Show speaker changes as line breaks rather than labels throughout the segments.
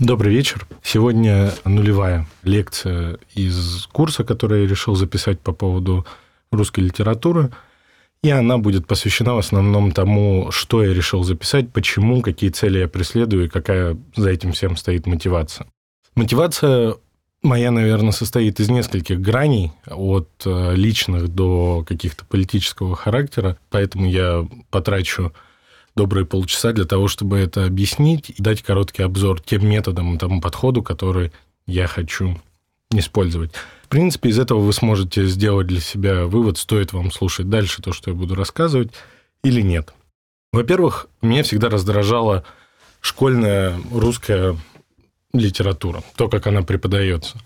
Добрый вечер. Сегодня нулевая лекция из курса, который я решил записать по поводу русской литературы. И она будет посвящена в основном тому, что я решил записать, почему, какие цели я преследую и какая за этим всем стоит мотивация. Мотивация моя, наверное, состоит из нескольких граней, от э, личных до каких-то политического характера, поэтому я потрачу добрые полчаса для того, чтобы это объяснить и дать короткий обзор тем методам тому подходу, который я хочу использовать. В принципе, из этого вы сможете сделать для себя вывод, стоит вам слушать дальше то, что я буду рассказывать, или нет. Во-первых, меня всегда раздражала школьная русская литература, то, как она преподается.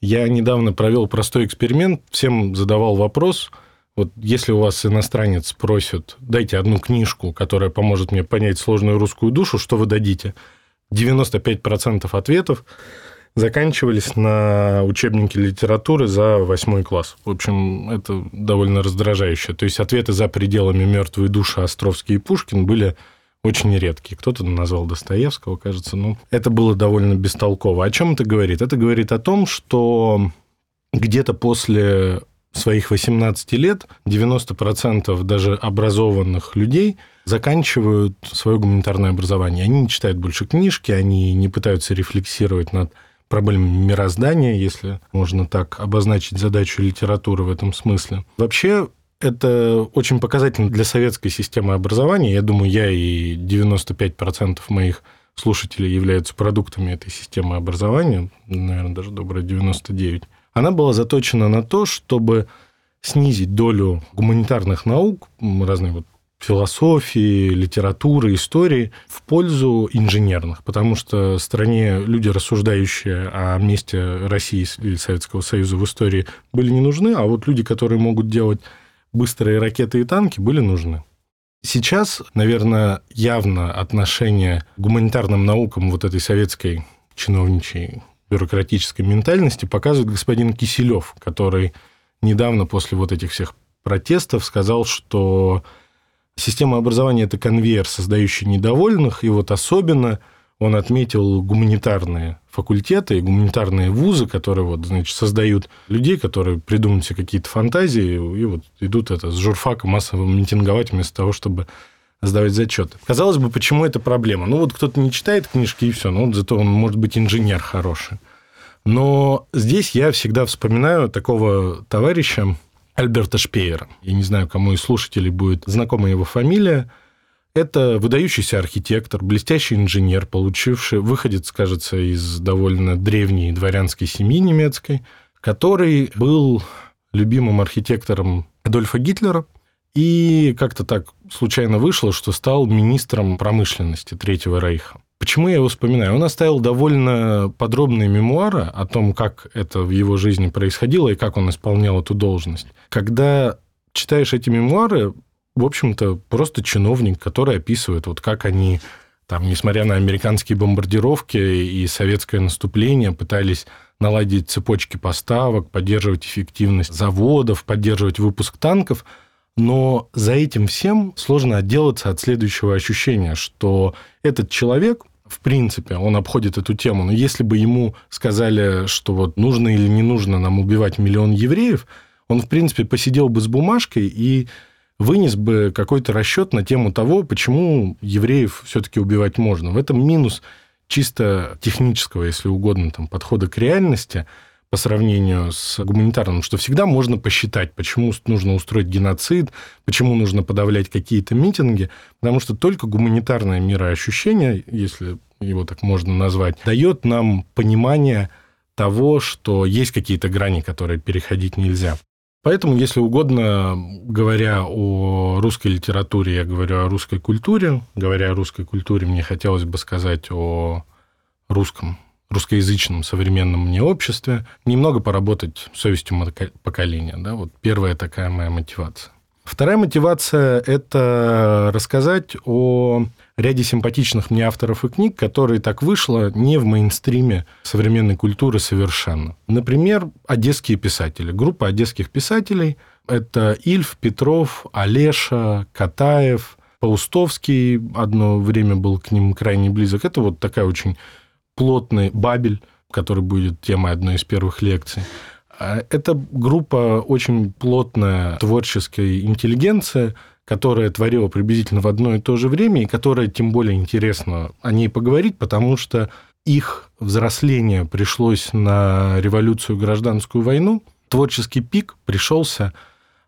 Я недавно провел простой эксперимент, всем задавал вопрос – вот если у вас иностранец просит, дайте одну книжку, которая поможет мне понять сложную русскую душу, что вы дадите? 95% ответов заканчивались на учебнике литературы за восьмой класс. В общем, это довольно раздражающе. То есть ответы за пределами мертвой души Островский и Пушкин были очень редкие. Кто-то назвал Достоевского, кажется. Ну, это было довольно бестолково. О чем это говорит? Это говорит о том, что где-то после своих 18 лет 90% даже образованных людей заканчивают свое гуманитарное образование. Они не читают больше книжки, они не пытаются рефлексировать над проблемами мироздания, если можно так обозначить задачу литературы в этом смысле. Вообще, это очень показательно для советской системы образования. Я думаю, я и 95% моих слушателей являются продуктами этой системы образования, наверное, даже добрые 99% она была заточена на то, чтобы снизить долю гуманитарных наук, разные вот философии, литературы, истории в пользу инженерных, потому что стране люди, рассуждающие о месте России или Советского Союза в истории, были не нужны, а вот люди, которые могут делать быстрые ракеты и танки, были нужны. Сейчас, наверное, явно отношение к гуманитарным наукам вот этой советской чиновничьей бюрократической ментальности показывает господин Киселев, который недавно после вот этих всех протестов сказал, что система образования – это конвейер, создающий недовольных, и вот особенно он отметил гуманитарные факультеты и гуманитарные вузы, которые вот, значит, создают людей, которые придумают себе какие-то фантазии, и вот идут это с журфака массово митинговать вместо того, чтобы сдавать зачеты. Казалось бы, почему это проблема? Ну, вот кто-то не читает книжки, и все, ну, зато он может быть инженер хороший. Но здесь я всегда вспоминаю такого товарища Альберта Шпеера. Я не знаю, кому из слушателей будет знакома его фамилия. Это выдающийся архитектор, блестящий инженер, получивший, выходец, кажется, из довольно древней дворянской семьи немецкой, который был любимым архитектором Адольфа Гитлера – и как-то так случайно вышло, что стал министром промышленности Третьего Рейха. Почему я его вспоминаю? Он оставил довольно подробные мемуары о том, как это в его жизни происходило и как он исполнял эту должность. Когда читаешь эти мемуары, в общем-то, просто чиновник, который описывает, вот как они, там, несмотря на американские бомбардировки и советское наступление, пытались наладить цепочки поставок, поддерживать эффективность заводов, поддерживать выпуск танков – но за этим всем сложно отделаться от следующего ощущения, что этот человек, в принципе, он обходит эту тему, но если бы ему сказали, что вот нужно или не нужно нам убивать миллион евреев, он, в принципе, посидел бы с бумажкой и вынес бы какой-то расчет на тему того, почему евреев все-таки убивать можно. В этом минус чисто технического, если угодно, там, подхода к реальности – по сравнению с гуманитарным, что всегда можно посчитать, почему нужно устроить геноцид, почему нужно подавлять какие-то митинги, потому что только гуманитарное мироощущение, если его так можно назвать, дает нам понимание того, что есть какие-то грани, которые переходить нельзя. Поэтому, если угодно, говоря о русской литературе, я говорю о русской культуре. Говоря о русской культуре, мне хотелось бы сказать о русском русскоязычном современном мне обществе, немного поработать совестью поколения. Да? Вот первая такая моя мотивация. Вторая мотивация – это рассказать о ряде симпатичных мне авторов и книг, которые так вышло не в мейнстриме современной культуры совершенно. Например, одесские писатели. Группа одесских писателей – это Ильф, Петров, Олеша, Катаев, Паустовский одно время был к ним крайне близок. Это вот такая очень плотный Бабель, который будет темой одной из первых лекций. А это группа очень плотная творческой интеллигенции, которая творила приблизительно в одно и то же время, и которая тем более интересно о ней поговорить, потому что их взросление пришлось на революцию гражданскую войну. Творческий пик пришелся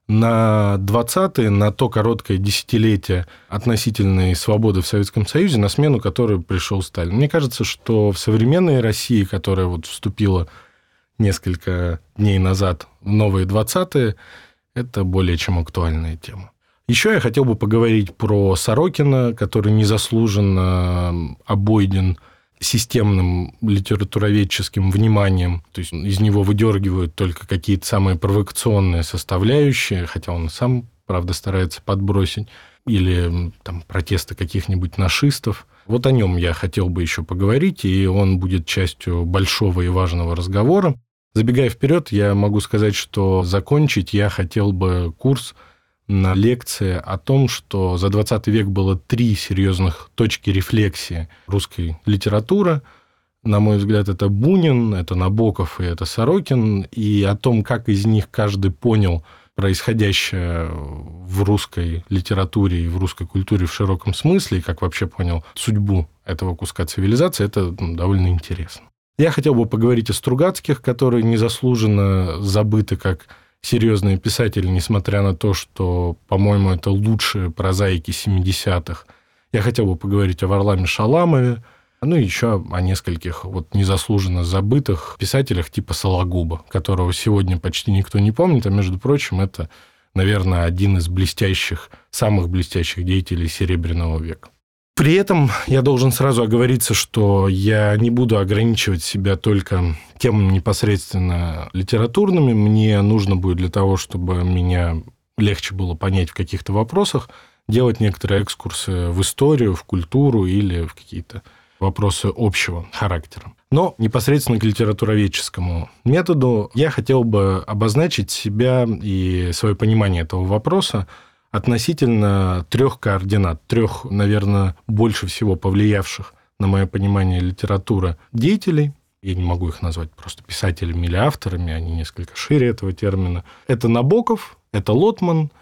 на 20-е, на то короткое десятилетие относительной свободы в Советском Союзе, на смену которой пришел Сталин. Мне кажется, что в современной России, которая вот вступила несколько дней назад в новые 20-е, это более чем актуальная тема. Еще я хотел бы поговорить про Сорокина, который незаслуженно обойден системным литературоведческим вниманием. То есть из него выдергивают только какие-то самые провокационные составляющие, хотя он сам, правда, старается подбросить, или там протесты каких-нибудь нашистов. Вот о нем я хотел бы еще поговорить, и он будет частью большого и важного разговора. Забегая вперед, я могу сказать, что закончить я хотел бы курс на лекции о том, что за 20 век было три серьезных точки рефлексии русской литературы. На мой взгляд, это Бунин, это Набоков и это Сорокин. И о том, как из них каждый понял происходящее в русской литературе и в русской культуре в широком смысле, и как вообще понял судьбу этого куска цивилизации, это ну, довольно интересно. Я хотел бы поговорить о Стругацких, которые незаслуженно забыты как серьезные писатели, несмотря на то, что, по-моему, это лучшие прозаики 70-х. Я хотел бы поговорить о Варламе Шаламове, ну и еще о нескольких вот незаслуженно забытых писателях типа Сологуба, которого сегодня почти никто не помнит, а между прочим, это, наверное, один из блестящих, самых блестящих деятелей Серебряного века. При этом я должен сразу оговориться, что я не буду ограничивать себя только темами непосредственно литературными. Мне нужно будет для того, чтобы меня легче было понять в каких-то вопросах, делать некоторые экскурсы в историю, в культуру или в какие-то вопросы общего характера. Но непосредственно к литературоведческому методу я хотел бы обозначить себя и свое понимание этого вопроса относительно трех координат, трех, наверное, больше всего повлиявших на мое понимание литературы деятелей. Я не могу их назвать просто писателями или авторами, они несколько шире этого термина. Это Набоков, это Лотман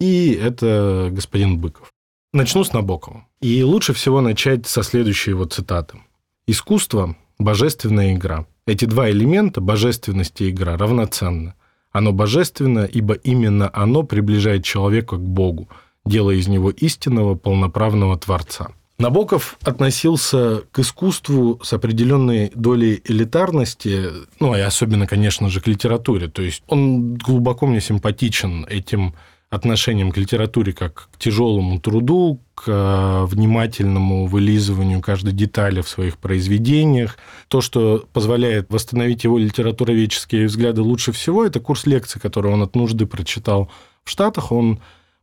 и это господин Быков. Начну с Набокова. И лучше всего начать со следующей его цитаты. «Искусство – божественная игра. Эти два элемента, божественность и игра, равноценны. Оно божественно, ибо именно оно приближает человека к Богу, делая из него истинного полноправного Творца. Набоков относился к искусству с определенной долей элитарности, ну, и особенно, конечно же, к литературе. То есть он глубоко мне симпатичен этим отношением к литературе как к тяжелому труду, к э, внимательному вылизыванию каждой детали в своих произведениях. То, что позволяет восстановить его литературоведческие взгляды лучше всего, это курс лекций, который он от нужды прочитал в Штатах. Он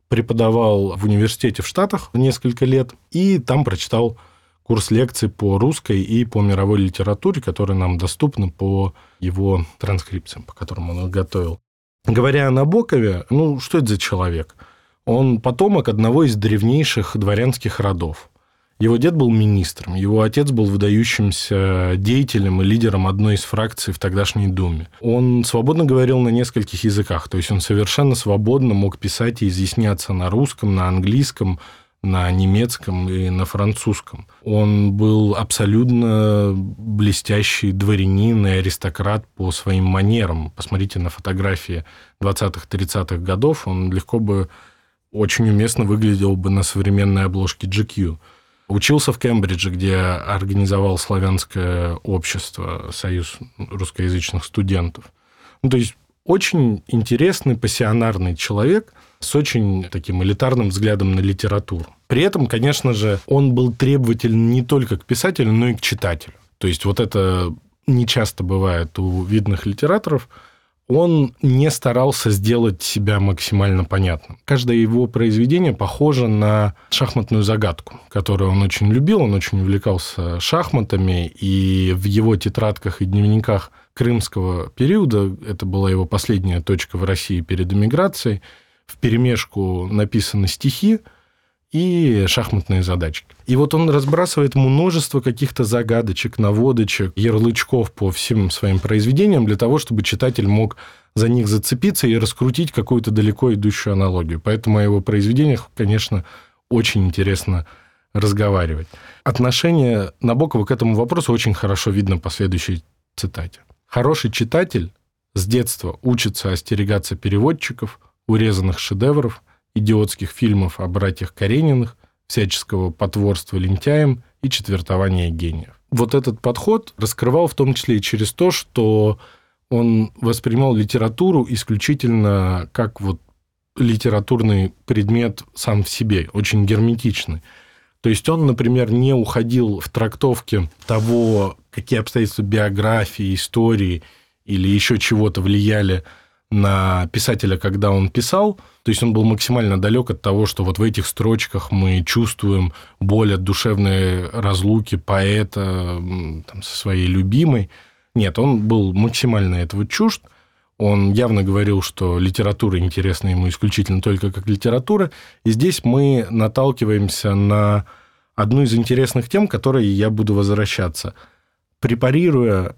преподавал в университете в Штатах несколько лет, и там прочитал курс лекций по русской и по мировой литературе, которые нам доступны по его транскрипциям, по которым он их готовил. Говоря о Набокове, ну, что это за человек? Он потомок одного из древнейших дворянских родов. Его дед был министром, его отец был выдающимся деятелем и лидером одной из фракций в тогдашней Думе. Он свободно говорил на нескольких языках, то есть он совершенно свободно мог писать и изъясняться на русском, на английском, на немецком и на французском. Он был абсолютно блестящий дворянин и аристократ по своим манерам. Посмотрите на фотографии 20-30-х годов, он легко бы очень уместно выглядел бы на современной обложке GQ. Учился в Кембридже, где организовал славянское общество, союз русскоязычных студентов. Ну, то есть очень интересный, пассионарный человек – с очень таким элитарным взглядом на литературу. При этом, конечно же, он был требователен не только к писателю, но и к читателю. То есть вот это не часто бывает у видных литераторов, он не старался сделать себя максимально понятным. Каждое его произведение похоже на шахматную загадку, которую он очень любил, он очень увлекался шахматами, и в его тетрадках и дневниках крымского периода, это была его последняя точка в России перед эмиграцией, в перемешку написаны стихи, и шахматные задачки. И вот он разбрасывает множество каких-то загадочек, наводочек, ярлычков по всем своим произведениям для того, чтобы читатель мог за них зацепиться и раскрутить какую-то далеко идущую аналогию. Поэтому о его произведениях, конечно, очень интересно разговаривать. Отношение Набокова к этому вопросу очень хорошо видно по следующей цитате. «Хороший читатель с детства учится остерегаться переводчиков, урезанных шедевров, идиотских фильмов о братьях Карениных, всяческого потворства лентяям и четвертования гениев». Вот этот подход раскрывал в том числе и через то, что он воспринимал литературу исключительно как вот литературный предмет сам в себе, очень герметичный. То есть он, например, не уходил в трактовке того, какие обстоятельства биографии, истории или еще чего-то влияли на писателя, когда он писал. То есть он был максимально далек от того, что вот в этих строчках мы чувствуем боль от душевной разлуки поэта там, со своей любимой. Нет, он был максимально этого чужд. Он явно говорил, что литература интересна ему исключительно только как литература. И здесь мы наталкиваемся на одну из интересных тем, к которой я буду возвращаться. Препарируя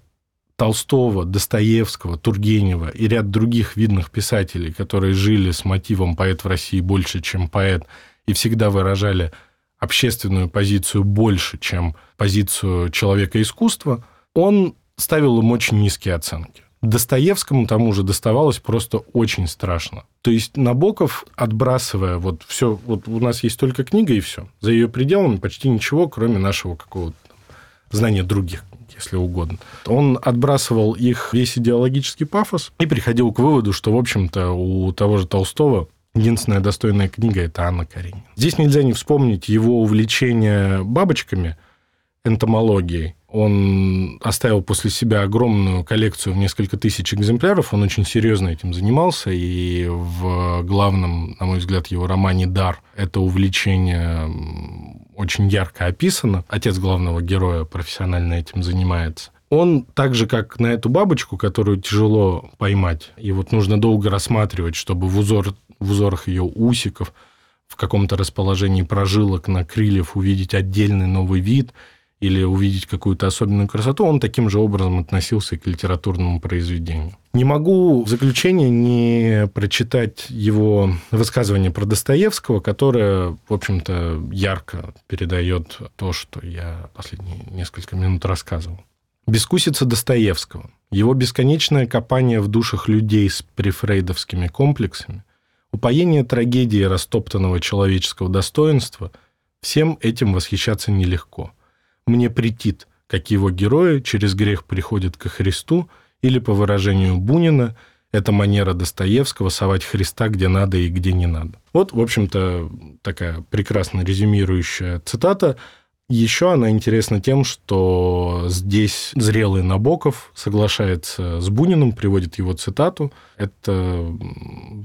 Толстого, Достоевского, Тургенева и ряд других видных писателей, которые жили с мотивом «поэт в России больше, чем поэт», и всегда выражали общественную позицию больше, чем позицию человека искусства, он ставил им очень низкие оценки. Достоевскому тому же доставалось просто очень страшно. То есть Набоков, отбрасывая вот все, вот у нас есть только книга и все. За ее пределами почти ничего, кроме нашего какого-то знания других если угодно. Он отбрасывал их весь идеологический пафос и приходил к выводу, что, в общем-то, у того же Толстого единственная достойная книга – это Анна Каренина. Здесь нельзя не вспомнить его увлечение бабочками, энтомологией. Он оставил после себя огромную коллекцию в несколько тысяч экземпляров. Он очень серьезно этим занимался. И в главном, на мой взгляд, его романе «Дар» это увлечение очень ярко описано. Отец главного героя профессионально этим занимается. Он так же, как на эту бабочку, которую тяжело поймать, и вот нужно долго рассматривать, чтобы в, узор, в узорах ее усиков, в каком-то расположении прожилок на крыльев увидеть отдельный новый вид – или увидеть какую-то особенную красоту, он таким же образом относился к литературному произведению. Не могу в заключение не прочитать его высказывание про Достоевского, которое, в общем-то, ярко передает то, что я последние несколько минут рассказывал. Бескусица Достоевского, его бесконечное копание в душах людей с префрейдовскими комплексами, упоение трагедии растоптанного человеческого достоинства, всем этим восхищаться нелегко – мне претит, как его герои через грех приходят ко Христу, или, по выражению Бунина, это манера Достоевского совать Христа где надо и где не надо. Вот, в общем-то, такая прекрасно резюмирующая цитата. Еще она интересна тем, что здесь зрелый Набоков соглашается с Буниным, приводит его цитату. Это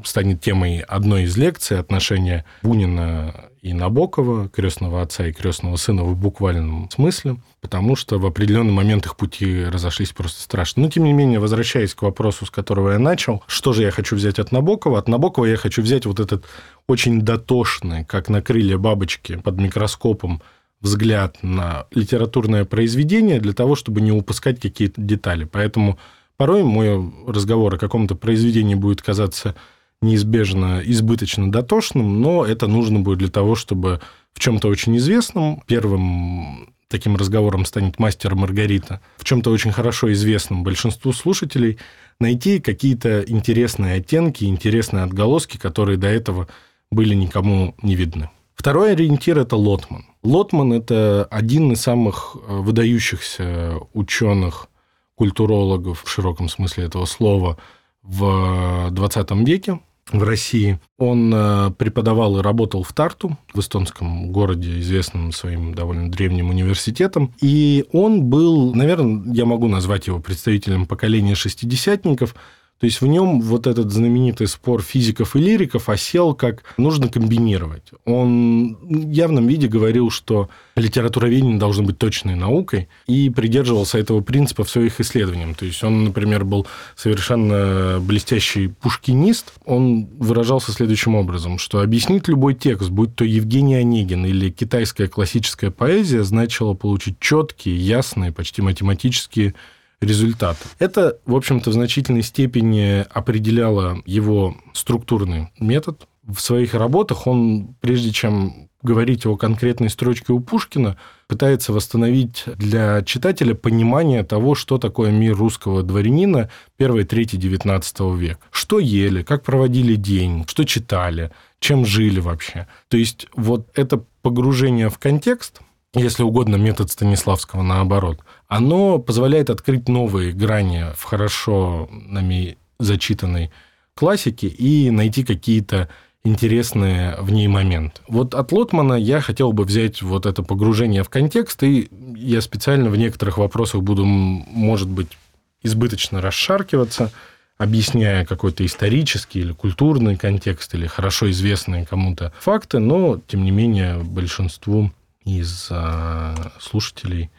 станет темой одной из лекций отношения Бунина и Набокова, крестного отца и крестного сына в буквальном смысле, потому что в определенный момент их пути разошлись просто страшно. Но, тем не менее, возвращаясь к вопросу, с которого я начал, что же я хочу взять от Набокова? От Набокова я хочу взять вот этот очень дотошный, как на крылья бабочки под микроскопом, взгляд на литературное произведение для того, чтобы не упускать какие-то детали. Поэтому порой мой разговор о каком-то произведении будет казаться неизбежно избыточно дотошным, но это нужно будет для того, чтобы в чем-то очень известном, первым таким разговором станет мастер Маргарита, в чем-то очень хорошо известном большинству слушателей, найти какие-то интересные оттенки, интересные отголоски, которые до этого были никому не видны. Второй ориентир – это Лотман. Лотман – это один из самых э, выдающихся ученых, культурологов в широком смысле этого слова в 20 веке в России. Он э, преподавал и работал в Тарту, в эстонском городе, известном своим довольно древним университетом. И он был, наверное, я могу назвать его представителем поколения шестидесятников, То есть в нем вот этот знаменитый спор физиков и лириков осел как нужно комбинировать. Он в явном виде говорил, что литературоведение должно быть точной наукой, и придерживался этого принципа в своих исследованиях. То есть он, например, был совершенно блестящий пушкинист. Он выражался следующим образом, что объяснить любой текст, будь то Евгений Онегин или китайская классическая поэзия, значило получить четкие, ясные, почти математические результат. Это, в общем-то, в значительной степени определяло его структурный метод. В своих работах он, прежде чем говорить о конкретной строчке у Пушкина, пытается восстановить для читателя понимание того, что такое мир русского дворянина первой трети XIX века. Что ели, как проводили день, что читали, чем жили вообще. То есть вот это погружение в контекст, если угодно, метод Станиславского наоборот, оно позволяет открыть новые грани в хорошо нами зачитанной классике и найти какие-то интересные в ней моменты. Вот от Лотмана я хотел бы взять вот это погружение в контекст, и я специально в некоторых вопросах буду, может быть, избыточно расшаркиваться, объясняя какой-то исторический или культурный контекст, или хорошо известные кому-то факты, но, тем не менее, большинству из а, слушателей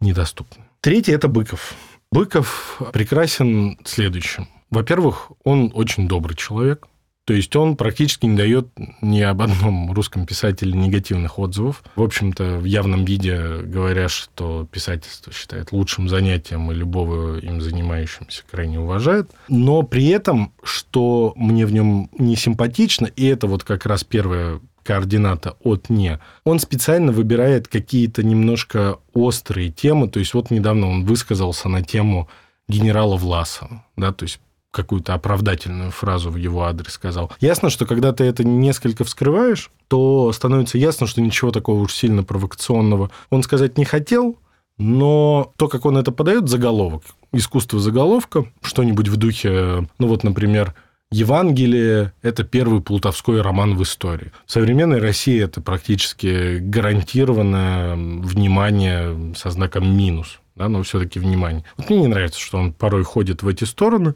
недоступны. Третий – это Быков. Быков прекрасен следующим. Во-первых, он очень добрый человек. То есть он практически не дает ни об одном русском писателе негативных отзывов. В общем-то, в явном виде говоря, что писательство считает лучшим занятием и любого им занимающимся крайне уважает. Но при этом, что мне в нем не симпатично, и это вот как раз первое координата от «не», он специально выбирает какие-то немножко острые темы. То есть вот недавно он высказался на тему генерала Власова, да, то есть какую-то оправдательную фразу в его адрес сказал. Ясно, что когда ты это несколько вскрываешь, то становится ясно, что ничего такого уж сильно провокационного он сказать не хотел, но то, как он это подает, заголовок, искусство заголовка, что-нибудь в духе, ну вот, например, Евангелие – это первый плутовской роман в истории. В современной России это практически гарантированное внимание со знаком минус, да, но все-таки внимание. Вот мне не нравится, что он порой ходит в эти стороны,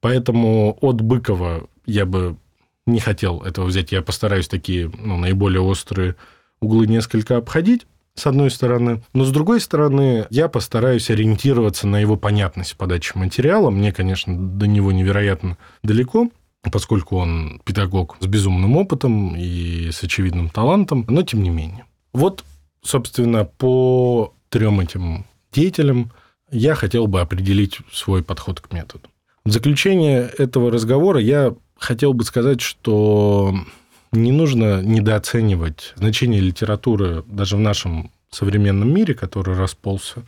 поэтому от Быкова я бы не хотел этого взять. Я постараюсь такие ну, наиболее острые углы несколько обходить с одной стороны. Но с другой стороны, я постараюсь ориентироваться на его понятность подачи материала. Мне, конечно, до него невероятно далеко, поскольку он педагог с безумным опытом и с очевидным талантом, но тем не менее. Вот, собственно, по трем этим деятелям я хотел бы определить свой подход к методу. В заключение этого разговора я хотел бы сказать, что не нужно недооценивать значение литературы даже в нашем современном мире, который расползся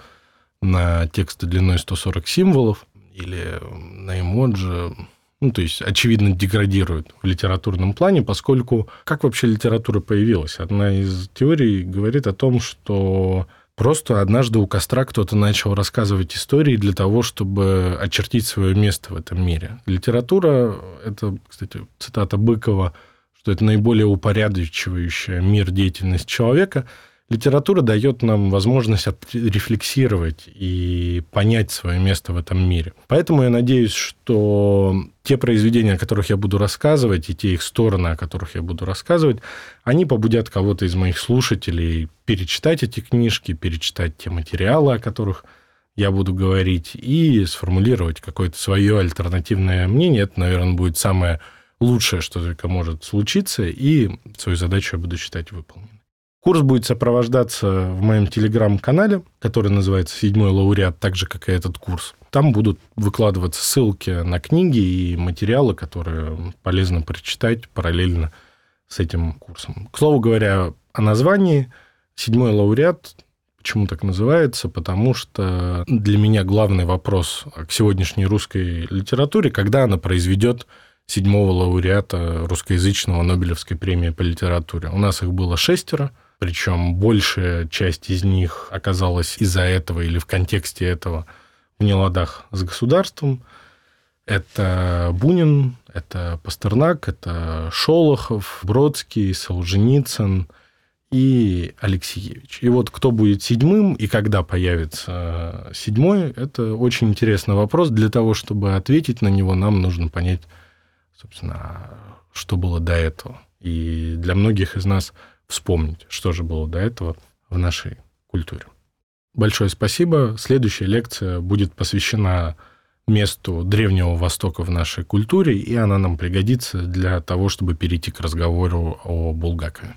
на тексты длиной 140 символов или на эмоджи, ну, то есть, очевидно, деградирует в литературном плане, поскольку как вообще литература появилась? Одна из теорий говорит о том, что просто однажды у костра кто-то начал рассказывать истории для того, чтобы очертить свое место в этом мире. Литература, это, кстати, цитата Быкова, что это наиболее упорядочивающая мир деятельность человека – Литература дает нам возможность рефлексировать и понять свое место в этом мире. Поэтому я надеюсь, что те произведения, о которых я буду рассказывать, и те их стороны, о которых я буду рассказывать, они побудят кого-то из моих слушателей перечитать эти книжки, перечитать те материалы, о которых я буду говорить, и сформулировать какое-то свое альтернативное мнение. Это, наверное, будет самое лучшее, что только может случиться, и свою задачу я буду считать выполненной. Курс будет сопровождаться в моем телеграм-канале, который называется «Седьмой лауреат», так же, как и этот курс. Там будут выкладываться ссылки на книги и материалы, которые полезно прочитать параллельно с этим курсом. К слову говоря, о названии «Седьмой лауреат» Почему так называется? Потому что для меня главный вопрос к сегодняшней русской литературе, когда она произведет седьмого лауреата русскоязычного Нобелевской премии по литературе. У нас их было шестеро – причем большая часть из них оказалась из-за этого или в контексте этого в неладах с государством. Это Бунин, это Пастернак, это Шолохов, Бродский, Солженицын и Алексеевич. И вот кто будет седьмым и когда появится седьмой, это очень интересный вопрос. Для того, чтобы ответить на него, нам нужно понять, собственно, что было до этого. И для многих из нас вспомнить, что же было до этого в нашей культуре. Большое спасибо. Следующая лекция будет посвящена месту Древнего Востока в нашей культуре, и она нам пригодится для того, чтобы перейти к разговору о Булгакове.